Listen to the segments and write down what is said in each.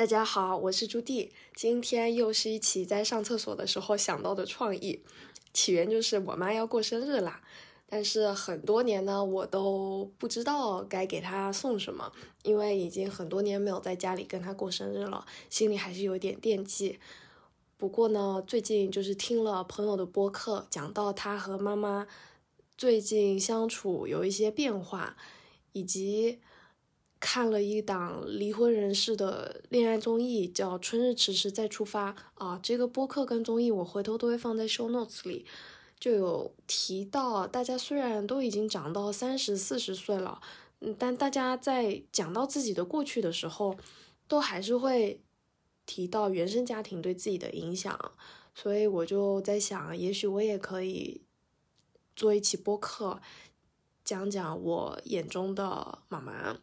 大家好，我是朱棣。今天又是一起在上厕所的时候想到的创意，起源就是我妈要过生日啦。但是很多年呢，我都不知道该给她送什么，因为已经很多年没有在家里跟她过生日了，心里还是有点惦记。不过呢，最近就是听了朋友的播客，讲到她和妈妈最近相处有一些变化，以及。看了一档离婚人士的恋爱综艺，叫《春日迟迟再出发》啊。这个播客跟综艺我回头都会放在 show notes 里，就有提到，大家虽然都已经长到三十四十岁了，嗯，但大家在讲到自己的过去的时候，都还是会提到原生家庭对自己的影响。所以我就在想，也许我也可以做一期播客，讲讲我眼中的妈妈。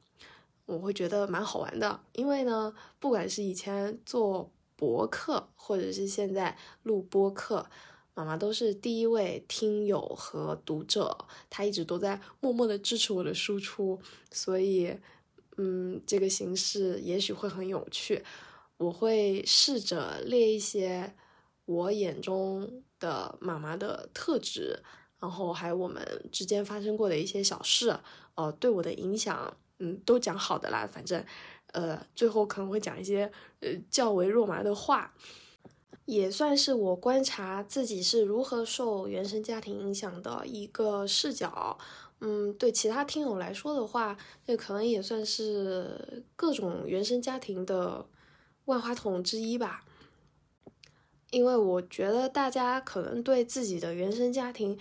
我会觉得蛮好玩的，因为呢，不管是以前做博客，或者是现在录播客，妈妈都是第一位听友和读者，她一直都在默默的支持我的输出，所以，嗯，这个形式也许会很有趣。我会试着列一些我眼中的妈妈的特质，然后还有我们之间发生过的一些小事，呃，对我的影响。嗯，都讲好的啦，反正，呃，最后可能会讲一些呃较为肉麻的话，也算是我观察自己是如何受原生家庭影响的一个视角。嗯，对其他听友来说的话，这可能也算是各种原生家庭的万花筒之一吧。因为我觉得大家可能对自己的原生家庭。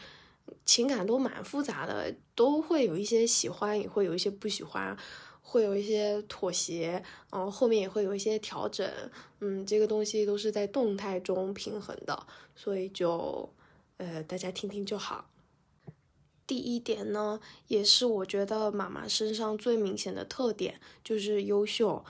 情感都蛮复杂的，都会有一些喜欢，也会有一些不喜欢，会有一些妥协，嗯，后面也会有一些调整，嗯，这个东西都是在动态中平衡的，所以就，呃，大家听听就好。第一点呢，也是我觉得妈妈身上最明显的特点，就是优秀。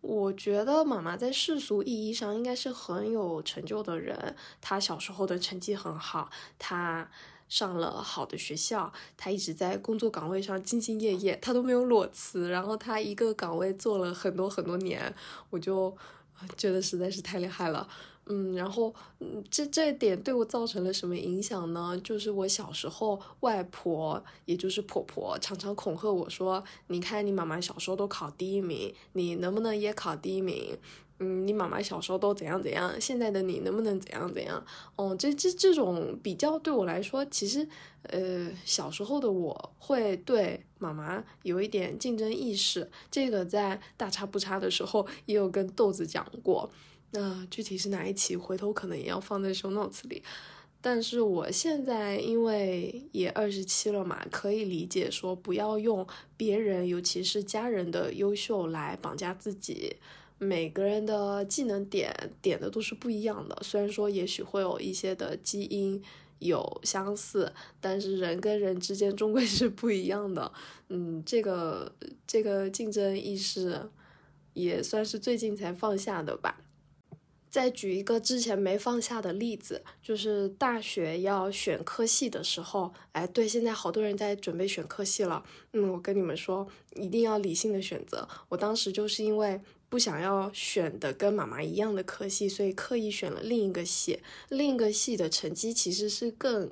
我觉得妈妈在世俗意义上应该是很有成就的人，她小时候的成绩很好，她。上了好的学校，他一直在工作岗位上兢兢业业，他都没有裸辞。然后他一个岗位做了很多很多年，我就觉得实在是太厉害了。嗯，然后嗯，这这点对我造成了什么影响呢？就是我小时候，外婆也就是婆婆常常恐吓我说：“你看你妈妈小时候都考第一名，你能不能也考第一名？”嗯，你妈妈小时候都怎样怎样，现在的你能不能怎样怎样？哦，这这这种比较对我来说，其实，呃，小时候的我会对妈妈有一点竞争意识。这个在大差不差的时候也有跟豆子讲过。那具体是哪一期，回头可能也要放在 show notes 里。但是我现在因为也二十七了嘛，可以理解说不要用别人，尤其是家人的优秀来绑架自己。每个人的技能点点的都是不一样的，虽然说也许会有一些的基因有相似，但是人跟人之间终归是不一样的。嗯，这个这个竞争意识也算是最近才放下的吧。再举一个之前没放下的例子，就是大学要选科系的时候，哎，对，现在好多人在准备选科系了。嗯，我跟你们说，一定要理性的选择。我当时就是因为。不想要选的跟妈妈一样的科系，所以刻意选了另一个系。另一个系的成绩其实是更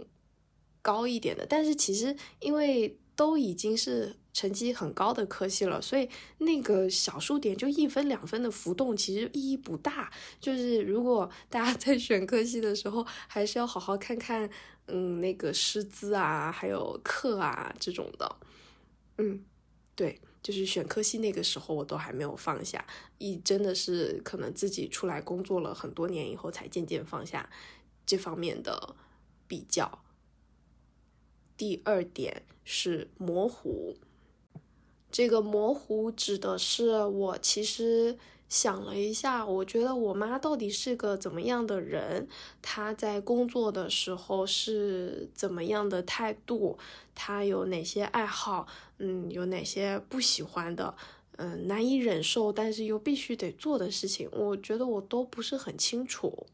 高一点的，但是其实因为都已经是成绩很高的科系了，所以那个小数点就一分两分的浮动其实意义不大。就是如果大家 在选科系的时候，还是要好好看看，嗯，那个师资啊，还有课啊这种的，嗯，对。就是选科系那个时候，我都还没有放下，一真的是可能自己出来工作了很多年以后，才渐渐放下这方面的比较。第二点是模糊，这个模糊指的是我其实。想了一下，我觉得我妈到底是个怎么样的人？她在工作的时候是怎么样的态度？她有哪些爱好？嗯，有哪些不喜欢的？嗯，难以忍受但是又必须得做的事情，我觉得我都不是很清楚。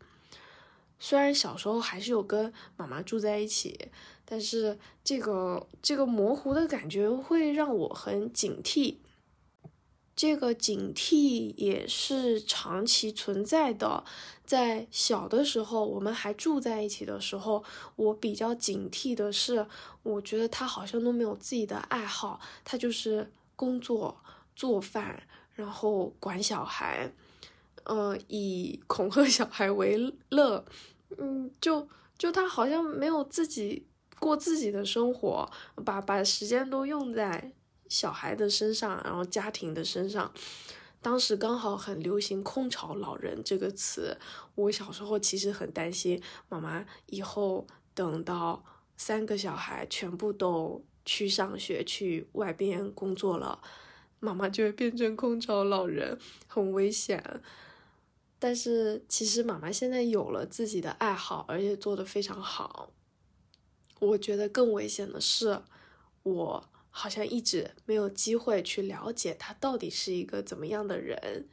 虽然小时候还是有跟妈妈住在一起，但是这个这个模糊的感觉会让我很警惕。这个警惕也是长期存在的。在小的时候，我们还住在一起的时候，我比较警惕的是，我觉得他好像都没有自己的爱好，他就是工作、做饭，然后管小孩，嗯，以恐吓小孩为乐，嗯，就就他好像没有自己过自己的生活，把把时间都用在。小孩的身上，然后家庭的身上，当时刚好很流行“空巢老人”这个词。我小时候其实很担心，妈妈以后等到三个小孩全部都去上学、去外边工作了，妈妈就会变成空巢老人，很危险。但是其实妈妈现在有了自己的爱好，而且做得非常好。我觉得更危险的是我。好像一直没有机会去了解他到底是一个怎么样的人，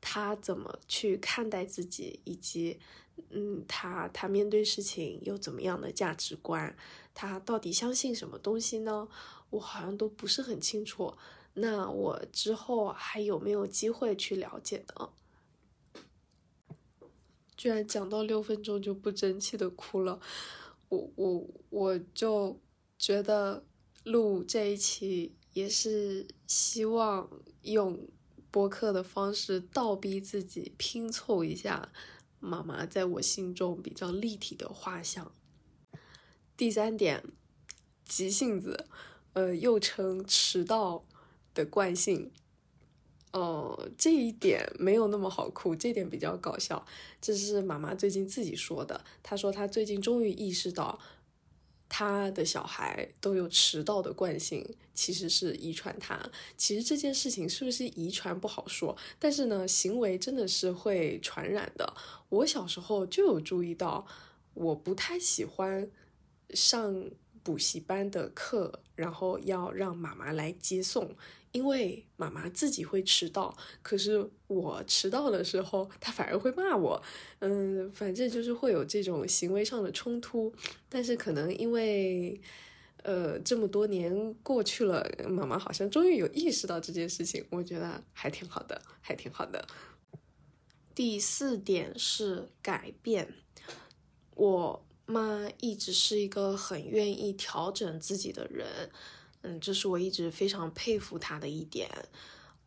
他怎么去看待自己，以及，嗯，他他面对事情有怎么样的价值观，他到底相信什么东西呢？我好像都不是很清楚。那我之后还有没有机会去了解呢？居然讲到六分钟就不争气的哭了，我我我就觉得。录这一期也是希望用播客的方式倒逼自己拼凑一下妈妈在我心中比较立体的画像。第三点，急性子，呃，又称迟到的惯性。哦，这一点没有那么好哭，这点比较搞笑。这是妈妈最近自己说的，她说她最近终于意识到。他的小孩都有迟到的惯性，其实是遗传他。其实这件事情是不是遗传不好说，但是呢，行为真的是会传染的。我小时候就有注意到，我不太喜欢上补习班的课，然后要让妈妈来接送。因为妈妈自己会迟到，可是我迟到的时候，她反而会骂我。嗯，反正就是会有这种行为上的冲突。但是可能因为，呃，这么多年过去了，妈妈好像终于有意识到这件事情，我觉得还挺好的，还挺好的。第四点是改变，我妈一直是一个很愿意调整自己的人。嗯，这是我一直非常佩服她的一点。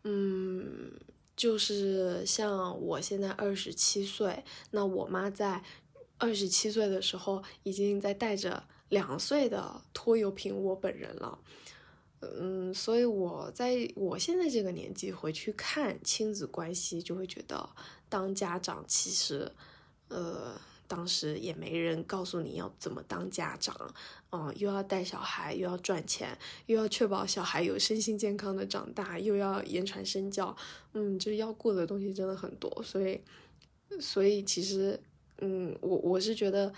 嗯，就是像我现在二十七岁，那我妈在二十七岁的时候已经在带着两岁的拖油瓶我本人了。嗯，所以我在我现在这个年纪回去看亲子关系，就会觉得当家长其实，呃。当时也没人告诉你要怎么当家长，嗯，又要带小孩，又要赚钱，又要确保小孩有身心健康的长大，又要言传身教，嗯，就要过的东西真的很多，所以，所以其实，嗯，我我是觉得，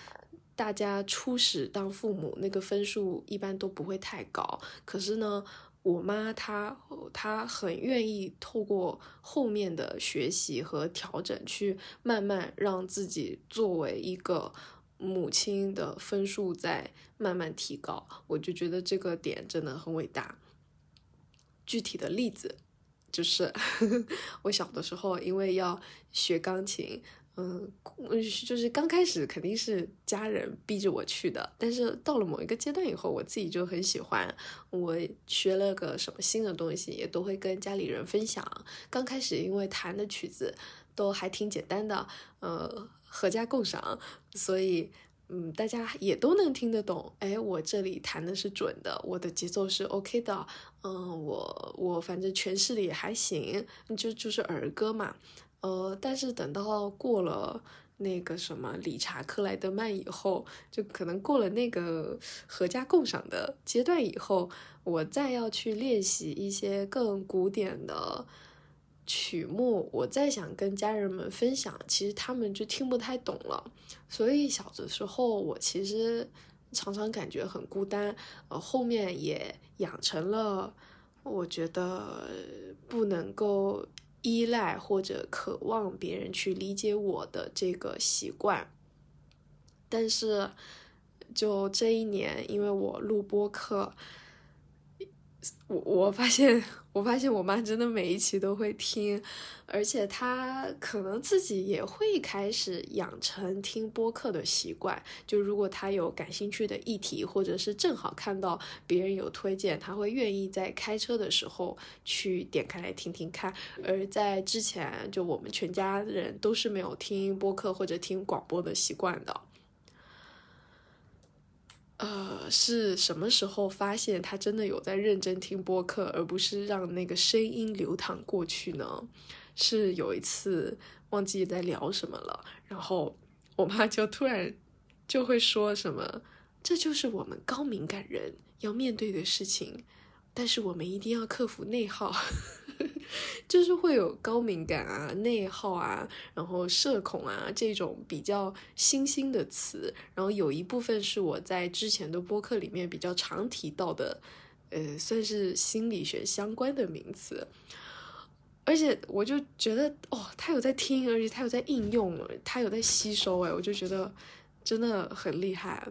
大家初始当父母那个分数一般都不会太高，可是呢。我妈她她很愿意透过后面的学习和调整，去慢慢让自己作为一个母亲的分数在慢慢提高。我就觉得这个点真的很伟大。具体的例子就是 我小的时候，因为要学钢琴。嗯，就是刚开始肯定是家人逼着我去的，但是到了某一个阶段以后，我自己就很喜欢。我学了个什么新的东西，也都会跟家里人分享。刚开始因为弹的曲子都还挺简单的，呃，合家共赏，所以嗯，大家也都能听得懂。哎，我这里弹的是准的，我的节奏是 OK 的。嗯，我我反正诠释的也还行，就就是儿歌嘛。呃，但是等到过了那个什么理查克莱德曼以后，就可能过了那个合家共赏的阶段以后，我再要去练习一些更古典的曲目，我再想跟家人们分享，其实他们就听不太懂了。所以小的时候，我其实常常感觉很孤单。呃，后面也养成了，我觉得不能够。依赖或者渴望别人去理解我的这个习惯，但是就这一年，因为我录播课，我我发现，我发现我妈真的每一期都会听，而且她可能自己也会开始养成听播客的习惯。就如果她有感兴趣的议题，或者是正好看到别人有推荐，她会愿意在开车的时候去点开来听听看。而在之前，就我们全家人都是没有听播客或者听广播的习惯的。呃，是什么时候发现他真的有在认真听播客，而不是让那个声音流淌过去呢？是有一次忘记在聊什么了，然后我妈就突然就会说什么：“这就是我们高敏感人要面对的事情。”但是我们一定要克服内耗，就是会有高敏感啊、内耗啊，然后社恐啊这种比较新兴的词，然后有一部分是我在之前的播客里面比较常提到的，呃，算是心理学相关的名词。而且我就觉得，哦，他有在听，而且他有在应用，他有在吸收，哎，我就觉得真的很厉害。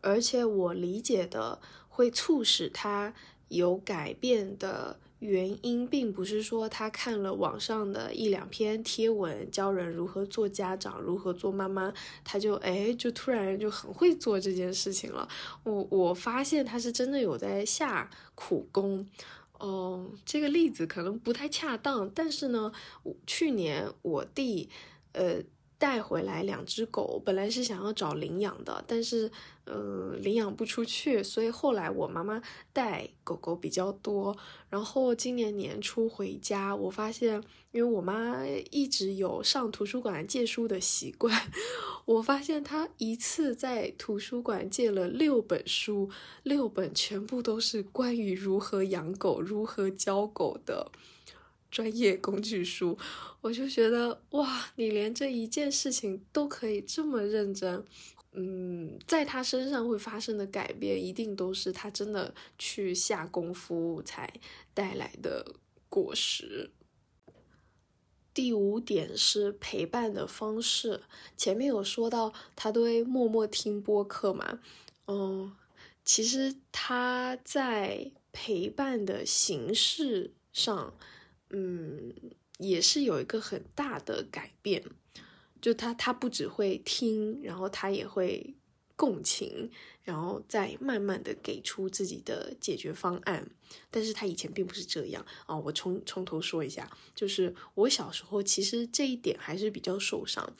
而且我理解的。会促使他有改变的原因，并不是说他看了网上的一两篇贴文，教人如何做家长、如何做妈妈，他就哎，就突然就很会做这件事情了。我我发现他是真的有在下苦功。哦，这个例子可能不太恰当，但是呢，去年我弟，呃。带回来两只狗，本来是想要找领养的，但是，嗯，领养不出去，所以后来我妈妈带狗狗比较多。然后今年年初回家，我发现，因为我妈一直有上图书馆借书的习惯，我发现她一次在图书馆借了六本书，六本全部都是关于如何养狗、如何教狗的。专业工具书，我就觉得哇，你连这一件事情都可以这么认真，嗯，在他身上会发生的改变，一定都是他真的去下功夫才带来的果实。第五点是陪伴的方式，前面有说到他都默默听播客嘛，嗯，其实他在陪伴的形式上。嗯，也是有一个很大的改变，就他他不只会听，然后他也会共情，然后再慢慢的给出自己的解决方案。但是他以前并不是这样啊，我从从头说一下，就是我小时候其实这一点还是比较受伤，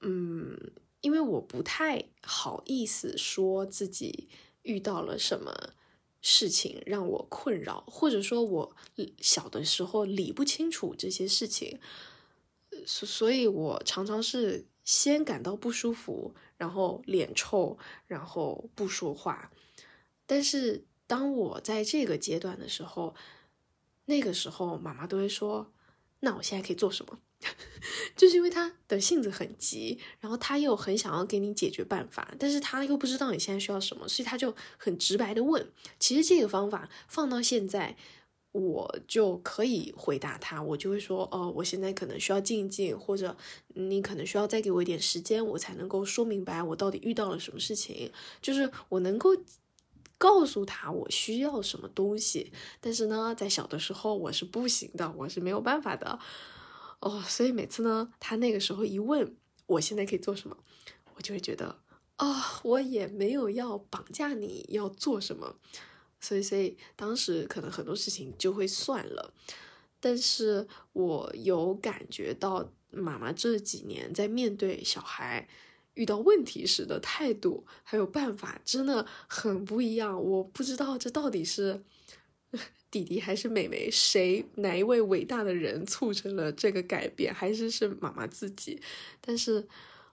嗯，因为我不太好意思说自己遇到了什么。事情让我困扰，或者说我小的时候理不清楚这些事情，所所以，我常常是先感到不舒服，然后脸臭，然后不说话。但是当我在这个阶段的时候，那个时候妈妈都会说：“那我现在可以做什么？” 就是因为他的性子很急，然后他又很想要给你解决办法，但是他又不知道你现在需要什么，所以他就很直白的问。其实这个方法放到现在，我就可以回答他，我就会说，哦，我现在可能需要静一静，或者你可能需要再给我一点时间，我才能够说明白我到底遇到了什么事情。就是我能够告诉他我需要什么东西，但是呢，在小的时候我是不行的，我是没有办法的。哦，所以每次呢，他那个时候一问我现在可以做什么，我就会觉得啊，我也没有要绑架你要做什么，所以，所以当时可能很多事情就会算了。但是我有感觉到妈妈这几年在面对小孩遇到问题时的态度还有办法真的很不一样。我不知道这到底是。弟弟还是妹妹，谁哪一位伟大的人促成了这个改变？还是是妈妈自己？但是，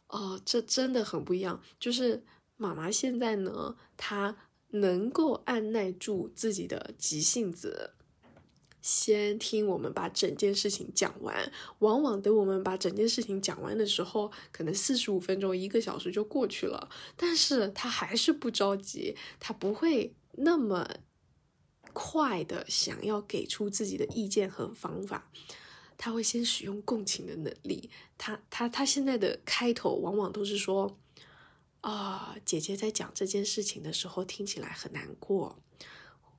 哦，这真的很不一样。就是妈妈现在呢，她能够按耐住自己的急性子，先听我们把整件事情讲完。往往等我们把整件事情讲完的时候，可能四十五分钟、一个小时就过去了。但是她还是不着急，她不会那么。快的想要给出自己的意见和方法，他会先使用共情的能力。他他他现在的开头往往都是说：“啊，姐姐在讲这件事情的时候听起来很难过，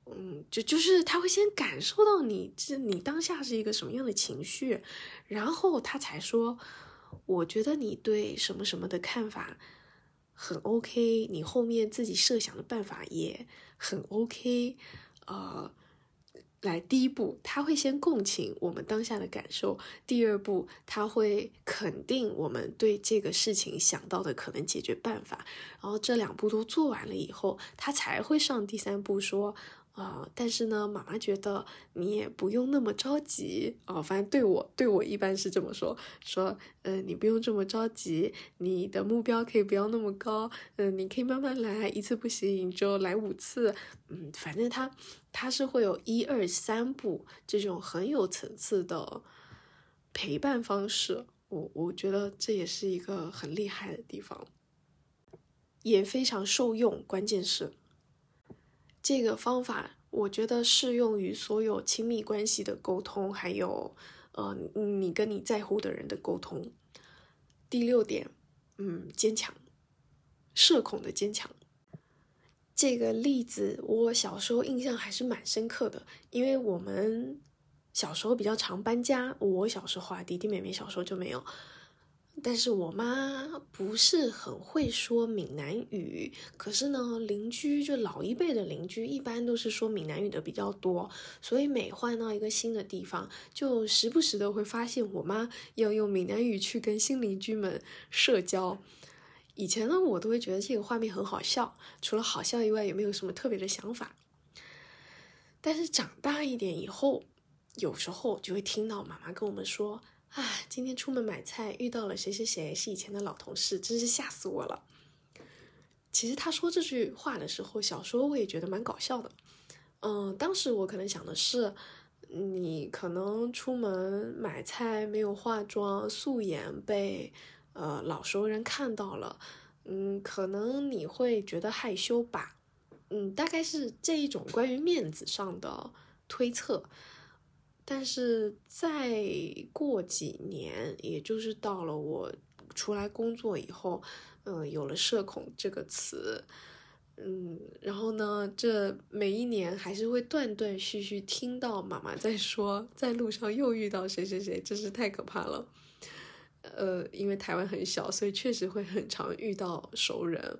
嗯，就就是他会先感受到你这你当下是一个什么样的情绪，然后他才说，我觉得你对什么什么的看法很 OK，你后面自己设想的办法也很 OK，呃。来，第一步，他会先共情我们当下的感受；第二步，他会肯定我们对这个事情想到的可能解决办法。然后这两步都做完了以后，他才会上第三步说。啊，但是呢，妈妈觉得你也不用那么着急啊。反正对我，对我一般是这么说，说，嗯，你不用这么着急，你的目标可以不要那么高，嗯，你可以慢慢来，一次不行你就来五次，嗯，反正他他是会有一二三步这种很有层次的陪伴方式，我我觉得这也是一个很厉害的地方，也非常受用，关键是。这个方法，我觉得适用于所有亲密关系的沟通，还有，呃，你跟你在乎的人的沟通。第六点，嗯，坚强，社恐的坚强。这个例子我小时候印象还是蛮深刻的，因为我们小时候比较常搬家，我小时候啊，弟弟妹妹小时候就没有。但是我妈不是很会说闽南语，可是呢，邻居就老一辈的邻居一般都是说闽南语的比较多，所以每换到一个新的地方，就时不时的会发现我妈要用闽南语去跟新邻居们社交。以前呢，我都会觉得这个画面很好笑，除了好笑以外，也没有什么特别的想法。但是长大一点以后，有时候就会听到妈妈跟我们说。啊，今天出门买菜遇到了谁谁谁，是以前的老同事，真是吓死我了。其实他说这句话的时候，小时候我也觉得蛮搞笑的。嗯，当时我可能想的是，你可能出门买菜没有化妆，素颜被呃老熟人看到了，嗯，可能你会觉得害羞吧。嗯，大概是这一种关于面子上的推测。但是再过几年，也就是到了我出来工作以后，嗯，有了“社恐”这个词，嗯，然后呢，这每一年还是会断断续续听到妈妈在说，在路上又遇到谁谁谁，真是太可怕了。呃，因为台湾很小，所以确实会很常遇到熟人。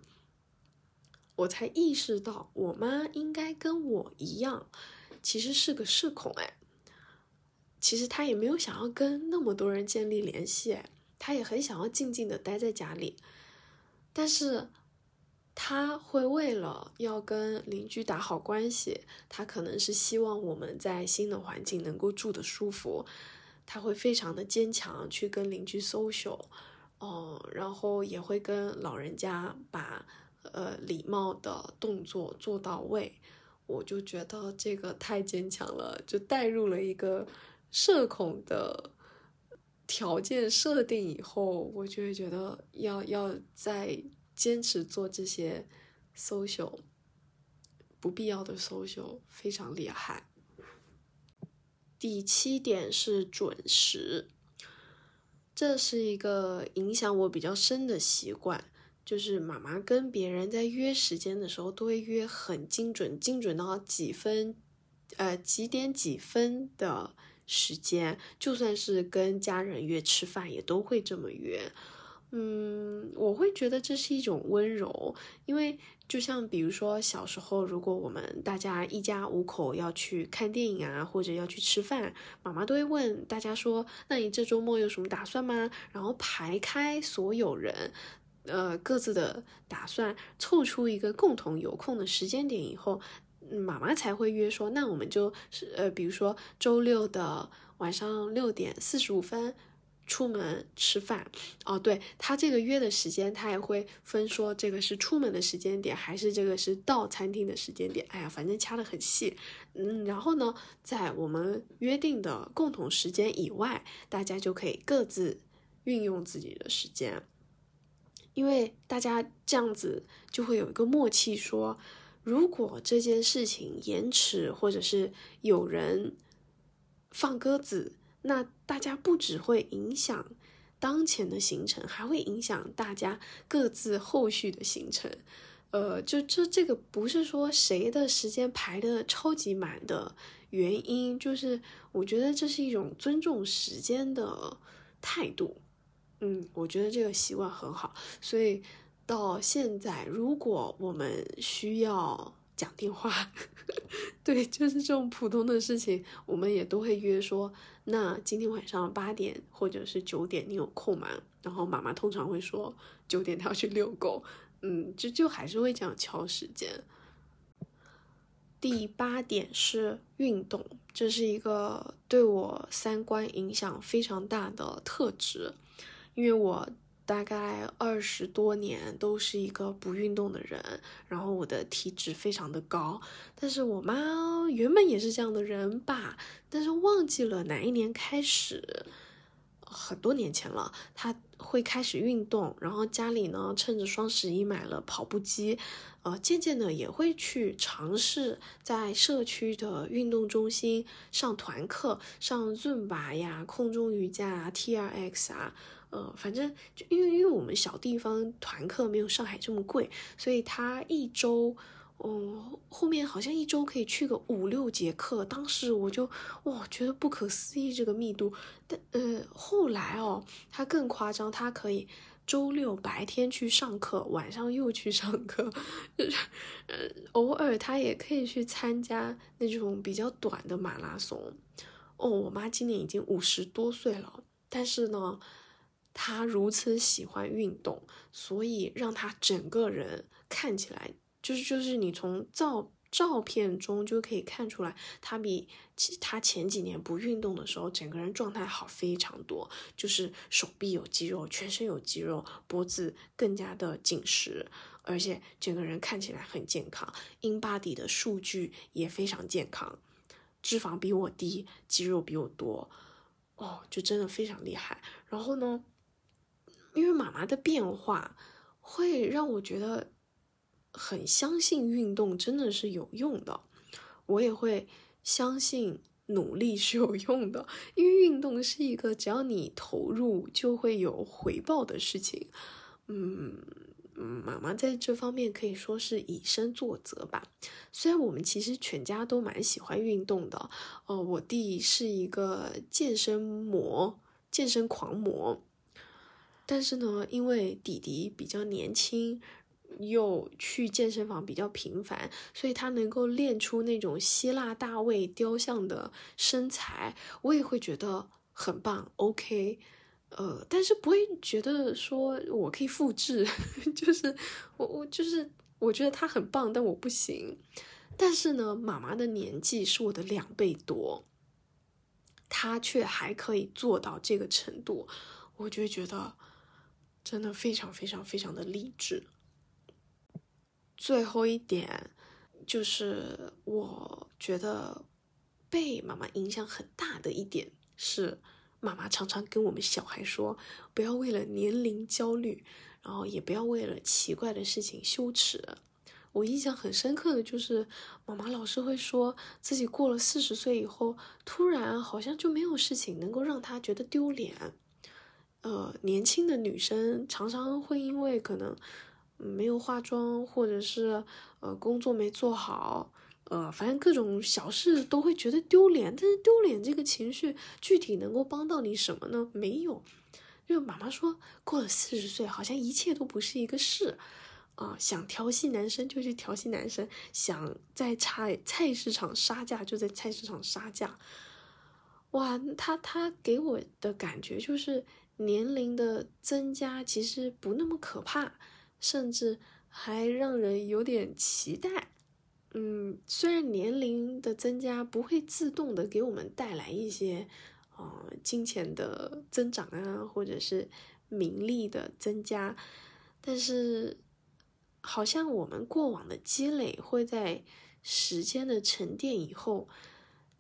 我才意识到，我妈应该跟我一样，其实是个社恐，哎。其实他也没有想要跟那么多人建立联系，他也很想要静静的待在家里，但是他会为了要跟邻居打好关系，他可能是希望我们在新的环境能够住得舒服，他会非常的坚强去跟邻居 social，哦，然后也会跟老人家把呃礼貌的动作做到位，我就觉得这个太坚强了，就带入了一个。社恐的条件设定以后，我就会觉得要要再坚持做这些 social 不必要的 social 非常厉害。第七点是准时，这是一个影响我比较深的习惯，就是妈妈跟别人在约时间的时候都会约很精准，精准到几分，呃几点几分的。时间就算是跟家人约吃饭，也都会这么约。嗯，我会觉得这是一种温柔，因为就像比如说小时候，如果我们大家一家五口要去看电影啊，或者要去吃饭，妈妈都会问大家说：“那你这周末有什么打算吗？”然后排开所有人，呃，各自的打算，凑出一个共同有空的时间点以后。妈妈才会约说，那我们就是呃，比如说周六的晚上六点四十五分出门吃饭哦。对他这个约的时间，他也会分说这个是出门的时间点，还是这个是到餐厅的时间点。哎呀，反正掐的很细。嗯，然后呢，在我们约定的共同时间以外，大家就可以各自运用自己的时间，因为大家这样子就会有一个默契说。如果这件事情延迟，或者是有人放鸽子，那大家不只会影响当前的行程，还会影响大家各自后续的行程。呃，就这这个不是说谁的时间排的超级满的原因，就是我觉得这是一种尊重时间的态度。嗯，我觉得这个习惯很好，所以到现在，如果我们需要讲电话，对，就是这种普通的事情，我们也都会约说，那今天晚上八点或者是九点，你有空吗？然后妈妈通常会说九点她要去遛狗，嗯，就就还是会这样敲时间。第八点是运动，这是一个对我三观影响非常大的特质。因为我大概二十多年都是一个不运动的人，然后我的体脂非常的高，但是我妈原本也是这样的人吧，但是忘记了哪一年开始，很多年前了，他会开始运动，然后家里呢趁着双十一买了跑步机，呃，渐渐的也会去尝试在社区的运动中心上团课，上 Zumba 呀、空中瑜伽啊、TRX 啊。呃，反正就因为因为我们小地方团课没有上海这么贵，所以他一周，哦，后面好像一周可以去个五六节课。当时我就哇，觉得不可思议这个密度。但呃，后来哦，他更夸张，他可以周六白天去上课，晚上又去上课，就是呃，偶尔他也可以去参加那种比较短的马拉松。哦，我妈今年已经五十多岁了，但是呢。她如此喜欢运动，所以让她整个人看起来就是就是你从照照片中就可以看出来，他比其他前几年不运动的时候，整个人状态好非常多，就是手臂有肌肉，全身有肌肉，脖子更加的紧实，而且整个人看起来很健康，in body 的数据也非常健康，脂肪比我低，肌肉比我多，哦，就真的非常厉害。然后呢？因为妈妈的变化会让我觉得很相信运动真的是有用的，我也会相信努力是有用的。因为运动是一个只要你投入就会有回报的事情。嗯，妈妈在这方面可以说是以身作则吧。虽然我们其实全家都蛮喜欢运动的，哦，我弟是一个健身魔、健身狂魔。但是呢，因为弟弟比较年轻，又去健身房比较频繁，所以他能够练出那种希腊大卫雕像的身材，我也会觉得很棒。OK，呃，但是不会觉得说我可以复制，就是我我就是我觉得他很棒，但我不行。但是呢，妈妈的年纪是我的两倍多，她却还可以做到这个程度，我就觉得。真的非常非常非常的励志。最后一点就是，我觉得被妈妈影响很大的一点是，妈妈常常跟我们小孩说，不要为了年龄焦虑，然后也不要为了奇怪的事情羞耻。我印象很深刻的就是，妈妈老是会说自己过了四十岁以后，突然好像就没有事情能够让她觉得丢脸。呃，年轻的女生常常会因为可能没有化妆，或者是呃工作没做好，呃，反正各种小事都会觉得丢脸。但是丢脸这个情绪具体能够帮到你什么呢？没有。因为妈妈说过了四十岁，好像一切都不是一个事啊。想调戏男生就去调戏男生，想在菜菜市场杀价就在菜市场杀价。哇，他他给我的感觉就是。年龄的增加其实不那么可怕，甚至还让人有点期待。嗯，虽然年龄的增加不会自动的给我们带来一些，呃，金钱的增长啊，或者是名利的增加，但是好像我们过往的积累会在时间的沉淀以后，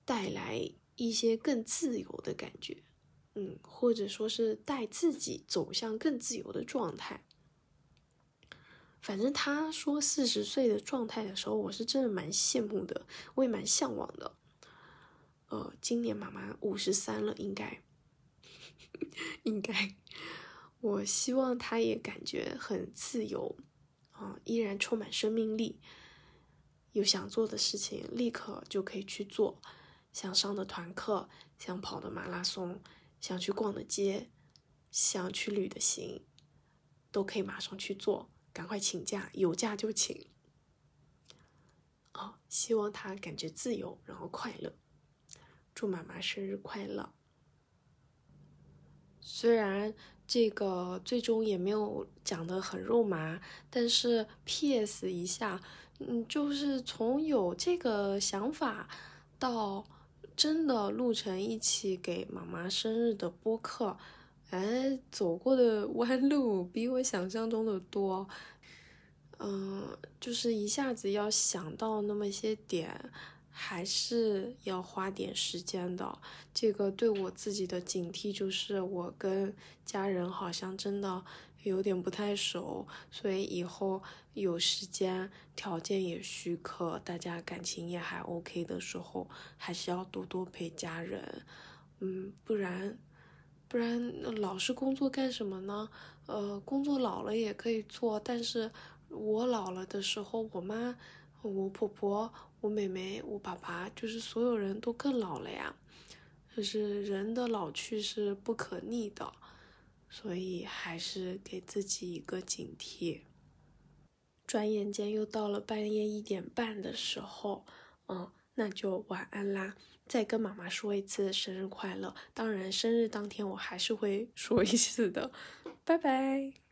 带来一些更自由的感觉。嗯，或者说是带自己走向更自由的状态。反正他说四十岁的状态的时候，我是真的蛮羡慕的，我也蛮向往的。呃，今年妈妈五十三了，应该，应该，我希望她也感觉很自由啊，依然充满生命力。有想做的事情，立刻就可以去做。想上的团课，想跑的马拉松，想去逛的街，想去旅的行，都可以马上去做。赶快请假，有假就请。哦，希望他感觉自由，然后快乐。祝妈妈生日快乐！虽然这个最终也没有讲的很肉麻，但是 P.S. 一下，嗯，就是从有这个想法到真的录成一起给妈妈生日的播客，哎，走过的弯路 比我想象中的多。嗯，就是一下子要想到那么些点，还是要花点时间的。这个对我自己的警惕就是，我跟家人好像真的有点不太熟，所以以后有时间、条件也许可，大家感情也还 OK 的时候，还是要多多陪家人。嗯，不然，不然老是工作干什么呢？呃，工作老了也可以做，但是。我老了的时候，我妈、我婆婆、我妹妹、我爸爸，就是所有人都更老了呀。就是人的老去是不可逆的，所以还是给自己一个警惕。转眼间又到了半夜一点半的时候，嗯，那就晚安啦。再跟妈妈说一次生日快乐，当然生日当天我还是会说一次的。拜拜。